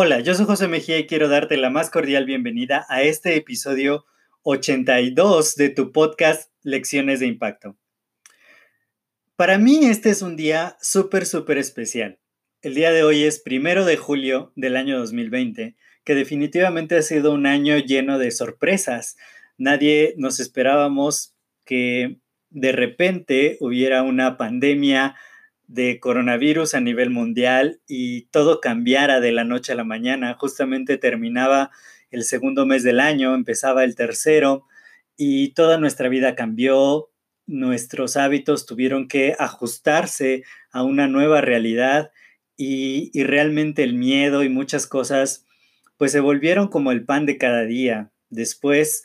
Hola, yo soy José Mejía y quiero darte la más cordial bienvenida a este episodio 82 de tu podcast Lecciones de Impacto. Para mí este es un día súper, súper especial. El día de hoy es primero de julio del año 2020, que definitivamente ha sido un año lleno de sorpresas. Nadie nos esperábamos que de repente hubiera una pandemia de coronavirus a nivel mundial y todo cambiara de la noche a la mañana. Justamente terminaba el segundo mes del año, empezaba el tercero y toda nuestra vida cambió, nuestros hábitos tuvieron que ajustarse a una nueva realidad y, y realmente el miedo y muchas cosas pues se volvieron como el pan de cada día. Después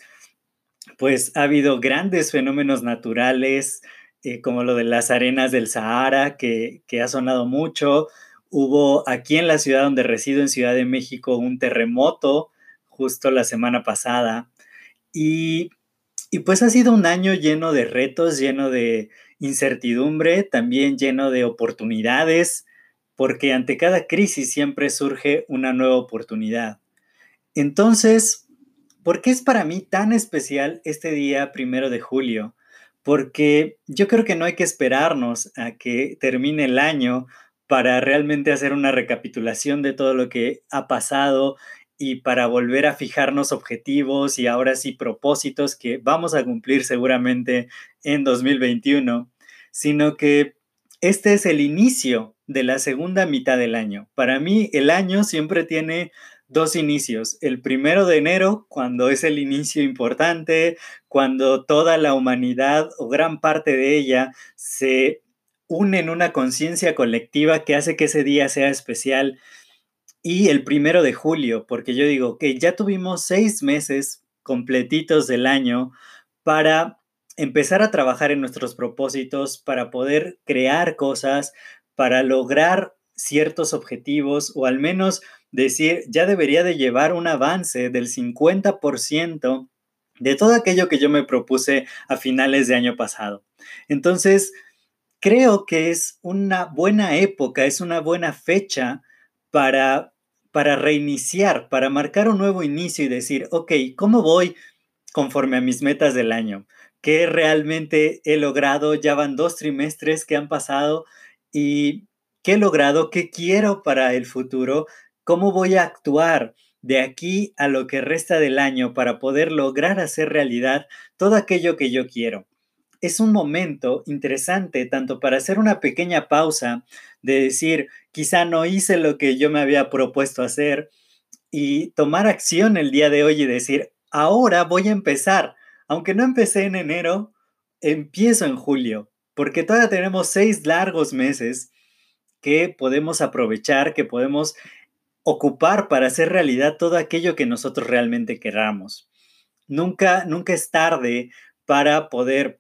pues ha habido grandes fenómenos naturales, eh, como lo de las arenas del Sahara, que, ha sonado mucho. Hubo aquí en la ciudad donde resido, en Ciudad de México, un terremoto justo la semana pasada. Y, y pues ha sido un año lleno de retos, lleno de incertidumbre, también lleno de oportunidades, porque ante cada crisis siempre surge una nueva oportunidad. Entonces, ¿por qué es para mí tan especial este día primero de julio? Porque yo creo que no hay que esperarnos a que termine el año para realmente hacer una recapitulación de todo lo que ha pasado y para volver a fijarnos objetivos y ahora sí propósitos que vamos a cumplir seguramente en 2021, sino que este es el inicio de la segunda mitad del año. Para mí el año siempre tiene dos inicios. El primero de enero, cuando es el inicio importante, cuando toda la humanidad o gran parte de ella se une en una conciencia colectiva que hace que ese día sea especial. Y el primero de julio, porque yo digo que ya tuvimos seis meses completitos del año para empezar a trabajar en nuestros propósitos, para poder crear cosas, para lograr ciertos objetivos o al menos decir, ya debería de llevar un avance del 50% de todo aquello que yo me propuse a finales de año pasado. Entonces, creo que es una buena época, es una buena fecha para, para reiniciar, para marcar un nuevo inicio y decir, ok, ¿cómo voy conforme a mis metas del año? ¿Qué realmente he logrado? Ya van dos trimestres que han pasado y ¿qué he logrado? ¿Qué quiero para el futuro? ¿Cómo voy a actuar de aquí a lo que resta del año para poder lograr hacer realidad todo aquello que yo quiero? Es un momento interesante tanto para hacer una pequeña pausa de decir, quizá no hice lo que yo me había propuesto hacer y tomar acción el día de hoy y decir, ahora voy a empezar. Aunque no empecé en enero, empiezo en julio, porque todavía tenemos seis largos meses que podemos aprovechar, que podemos ocupar para hacer realidad todo aquello que nosotros realmente queramos. Nunca, nunca es tarde para poder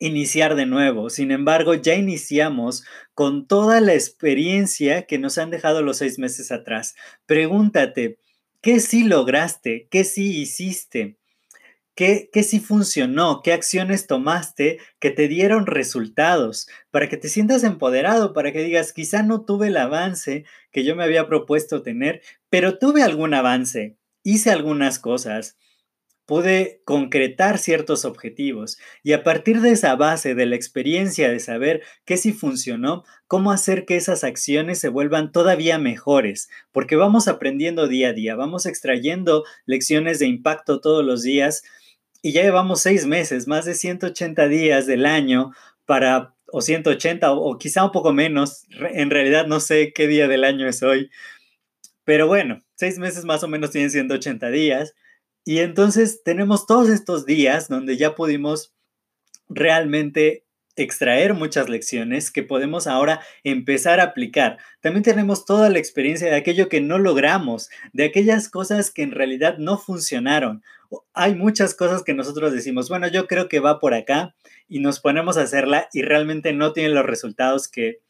iniciar de nuevo. Sin embargo, ya iniciamos con toda la experiencia que nos han dejado los seis meses atrás. Pregúntate, ¿qué sí lograste? ¿Qué sí hiciste? ¿Qué, ¿Qué sí funcionó? ¿Qué acciones tomaste que te dieron resultados? Para que te sientas empoderado, para que digas, quizá no tuve el avance que yo me había propuesto tener, pero tuve algún avance, hice algunas cosas, pude concretar ciertos objetivos y a partir de esa base, de la experiencia de saber qué sí funcionó, cómo hacer que esas acciones se vuelvan todavía mejores, porque vamos aprendiendo día a día, vamos extrayendo lecciones de impacto todos los días y ya llevamos seis meses, más de 180 días del año para, o 180 o, quizá un poco menos, en realidad no sé qué día del año es hoy, pero bueno, seis meses más o menos tienen 180 días. Y entonces tenemos todos estos días donde ya pudimos realmente extraer muchas lecciones que podemos ahora empezar a aplicar. También tenemos toda la experiencia de aquello que no logramos, de aquellas cosas que en realidad no funcionaron. Hay muchas cosas que nosotros decimos, bueno, yo creo que va por acá y nos ponemos a hacerla y realmente no tiene los resultados que,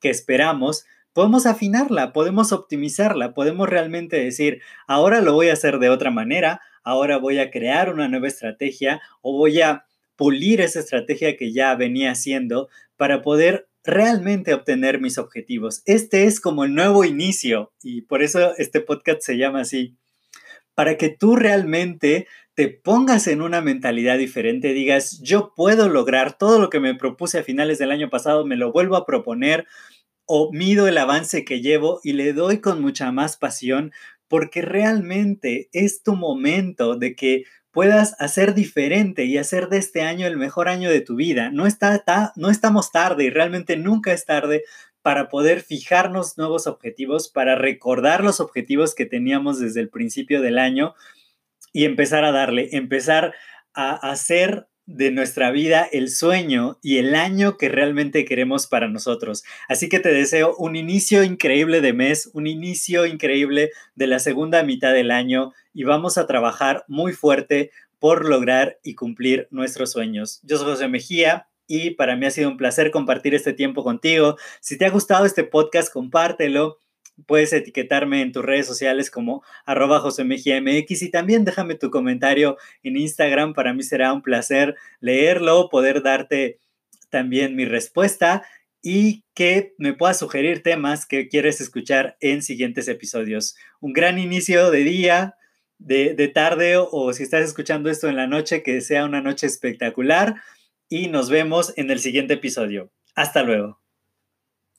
que esperamos. Podemos afinarla, podemos optimizarla, podemos realmente decir, ahora lo voy a hacer de otra manera, ahora voy a crear una nueva estrategia o voy a pulir esa estrategia que ya venía haciendo para poder realmente obtener mis objetivos. Este es como el nuevo inicio y por eso este podcast se llama así. Para que tú realmente te pongas en una mentalidad diferente, digas, yo puedo lograr todo lo que me propuse a finales del año pasado, me lo vuelvo a proponer o mido el avance que llevo y le doy con mucha más pasión porque realmente es tu momento de que puedas hacer diferente y hacer de este año el mejor año de tu vida. No, está, no estamos tarde y realmente nunca es tarde para poder fijarnos nuevos objetivos, para recordar los objetivos que teníamos desde el principio del año y empezar a darle, empezar a hacer de nuestra vida el sueño y el año que realmente queremos para nosotros. Así que te deseo un inicio increíble de mes, un inicio increíble de la segunda mitad del año y vamos a trabajar muy fuerte por lograr y cumplir nuestros sueños. Yo soy José Mejía y para mí ha sido un placer compartir este tiempo contigo. Si te ha gustado este podcast, compártelo puedes etiquetarme en tus redes sociales como arroba y también déjame tu comentario en Instagram. Para mí será un placer leerlo, poder darte también mi respuesta y que me puedas sugerir temas que quieres escuchar en siguientes episodios. Un gran inicio de día, de tarde o si estás escuchando esto en la noche, que sea una noche espectacular y nos vemos en el siguiente episodio. Hasta luego.